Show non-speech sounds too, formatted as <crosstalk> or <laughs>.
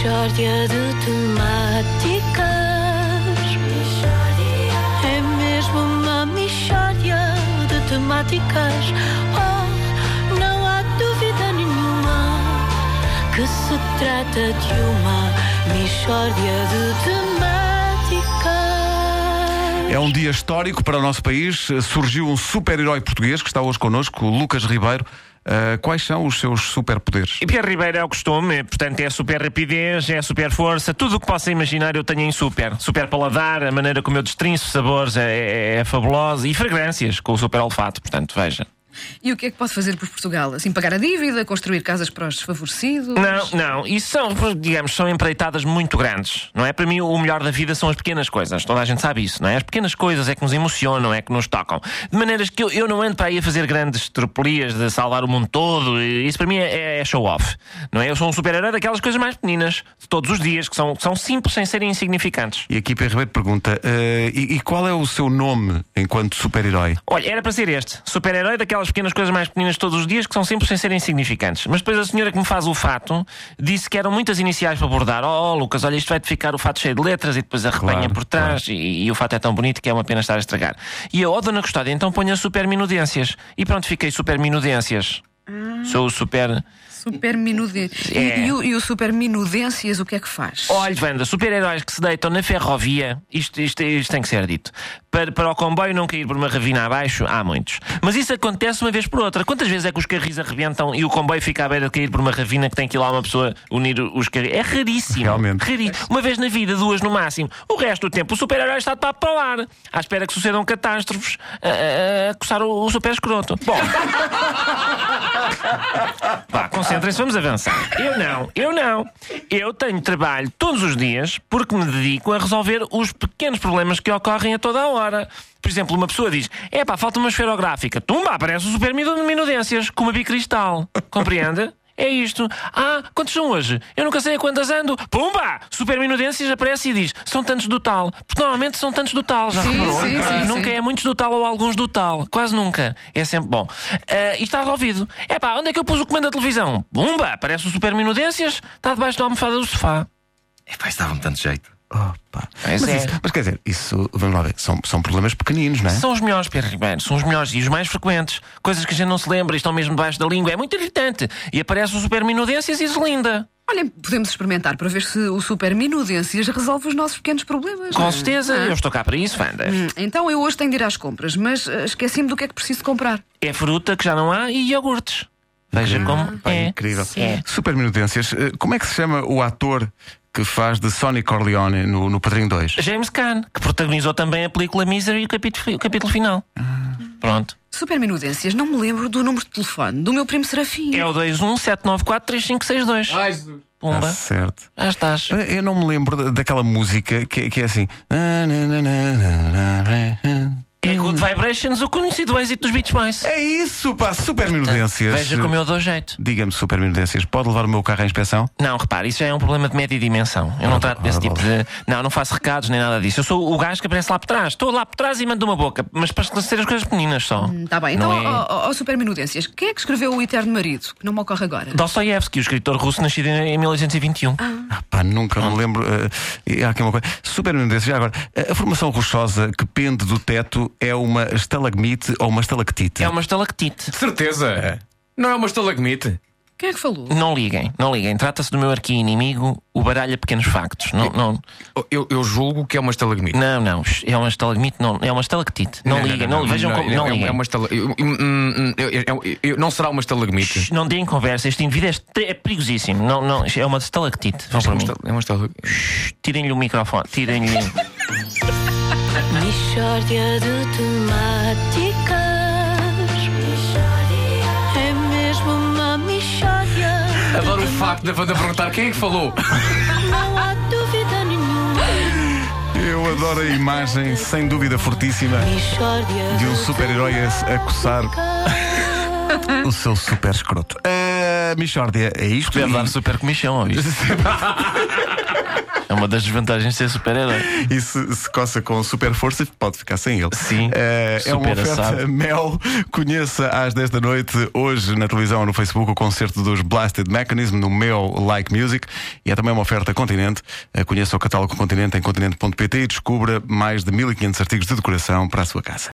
Mishória de temáticas. É mesmo uma mishória de temáticas. Oh, não há dúvida nenhuma que se trata de uma mishória de temáticas. É um dia histórico para o nosso país. Surgiu um super-herói português que está hoje connosco, Lucas Ribeiro. Uh, quais são os seus superpoderes? E Pierre Ribeiro é o costume, portanto é super rapidez, é super força, tudo o que possa imaginar eu tenho em super. Super paladar, a maneira como eu destrinço sabores é, é, é fabulosa e fragrâncias com o super olfato, portanto veja. E o que é que pode fazer por Portugal? Assim, pagar a dívida, construir casas para os desfavorecidos? Não, não, isso são, digamos, são empreitadas muito grandes, não é? Para mim, o melhor da vida são as pequenas coisas. Toda a gente sabe isso, não é? As pequenas coisas é que nos emocionam, é que nos tocam. De maneiras que eu, eu não ando para aí a fazer grandes tropelias de salvar o mundo todo. Isso para mim é, é show-off, não é? Eu sou um super-herói daquelas coisas mais pequeninas, de todos os dias, que são, que são simples sem serem insignificantes. E aqui Pedro Ribeiro pergunta: uh, e, e qual é o seu nome enquanto super-herói? Olha, era para ser este: super-herói daquelas pequenas coisas mais pequeninas todos os dias que são simples sem serem insignificantes. Mas depois a senhora que me faz o fato disse que eram muitas iniciais para bordar. Oh, Lucas, olha, isto vai-te ficar o fato cheio de letras e depois arrepanha Claro, por trás claro. e, e o fato é tão bonito que é uma pena estar a estragar. E eu, oh, dona Custódia, então ponha super minudências. E pronto, fiquei super minudências. Sou o super. Super minudências. É. E, e o, e o super minudências, o que é que faz? Olha, Wanda, super-heróis que se deitam na ferrovia, isto, isto, isto tem que ser dito. Para, para o comboio não cair por uma ravina abaixo, há muitos. Mas isso acontece uma vez por outra. Quantas vezes é que os carris arrebentam e o comboio fica à beira de cair por uma ravina que tem que ir lá uma pessoa unir os carris? É raríssimo. Realmente. Raríssimo. Uma vez na vida, duas no máximo. O resto do tempo, o super-herói está de papo para o ar, à espera que sucedam catástrofes a, a, a coçar o, o super escroto. Bom. <laughs> Vá, concentrem-se, vamos avançar. Eu não, eu não. Eu tenho trabalho todos os dias porque me dedico a resolver os pequenos problemas que ocorrem a toda a hora. Por exemplo, uma pessoa diz: é pá, falta uma esferográfica. Tumba, aparece o super minu- minudências, com uma bicristal. Compreende? É isto. Ah, quantos são hoje? Eu nunca sei a quantas ando. Pumba! Super minudências aparece e diz: são tantos do tal. Porque normalmente são tantos do tal, já Sim, reparou? sim, sim, Nunca sim. é muitos do tal ou alguns do tal. Quase nunca. É sempre bom. Ah, e está resolvido. É pá, onde é que eu pus o comando da televisão? Pumba! Aparece o super minudências. Está debaixo da almofada do sofá. Epá, isso dava-me tanto jeito. Opa. Pois Mas, é. isso- mas quer dizer, isso, vamos lá ver, são, são problemas pequeninos, não é? São os melhores, Pedro Ribeiro, são os melhores e os mais frequentes. Coisas que a gente não se lembra e estão mesmo debaixo da língua. É muito irritante. E aparece o super minudências e deslinda. Olhem, podemos experimentar para ver se o super minudências resolve os nossos pequenos problemas. Com certeza, eu estou cá para isso, Wanda. Hum, Então eu hoje tenho de ir às compras, mas eh, esqueci-me do que é que preciso comprar. É fruta que já não há e iogurtes. Veja como Pá, é. incrível. É. Super minudências. eh, Como é que se chama o ator que faz de Sonny Corleone no, no Padrinho 2? James Caan, que protagonizou também a película Misery e o capítulo, o capítulo final. Pronto. Super minudências, não me lembro do número de telefone do meu primo Serafim. É o 217943562. Ai, Jesus. Pumba. Ah, certo. Já estás. Eh, Eu não me lembro da- daquela música que, que é assim. Vibrations, o conhecido êxito dos Beach Boys. É isso, pá, super minudências. Veja como eu dou jeito. Diga-me, super minudências, pode levar o meu carro à inspeção? Não, repare, isso já é um problema de média dimensão. Eu não trato desse ora, tipo de. Não, não faço recados nem nada disso. Eu sou o gajo que aparece lá por trás. Estou lá por trás e mando uma boca, mas para esclarecer as coisas pequeninas só. Tá bem, então, é... ó, super minudências, quem é que escreveu o Eterno Marido? Que não me ocorre agora. Dostoiévski, o escritor russo nascido em em 1821. Ah, pá, nunca me lembro. eh, e há aqui uma coisa. Super minudências, já agora. A formação rochosa que pende do teto é uma estalagmite ou uma estalactite? É uma estalactite. Certeza. Não é uma estalagmite? Quem é que falou? Não liguem, não liguem. Trata-se do meu arqui-inimigo, o baralha pequenos factos. Não, não, Eu, eu julgo que é uma estalagmite. não, não. É uma estalagmite, não, é uma estalactite. Não, liguem, não, vejam como. Não é, liguem. é uma estala... eu- hum, hum, eu- eu- Não será uma estalagmite? Shh, Não deem conversa, este indivíduo é, este- é perigosíssimo. Não, não, é uma estalactite. Vão É para uma mim. estal- É uma estalagmite. Tirem-lhe o microfone, tirem-lhe. <laughs> Mishória de temáticas. É mesmo uma mishória. Adoro o facto da Wanda perguntar quem é que falou. Não há dúvida nenhuma. Eu adoro a imagem, sem dúvida fortíssima, de um super-herói a, coçar o seu super escroto. A Michórdia é isto. Deve dar super comichão, ouviste? <laughs> É uma das desvantagens de ser super-herói. E se, se coça com super força, pode ficar sem ele. Sim, Eh, é uma oferta assado. Mel. Conheça às 10 da noite, hoje na televisão ou no Facebook, o concerto dos Blasted Mechanism no Mel Like Music. E é também uma oferta Continente. Eh, Conheça o catálogo Continente em continente.pt e descubra mais de 1500 artigos de decoração para a sua casa.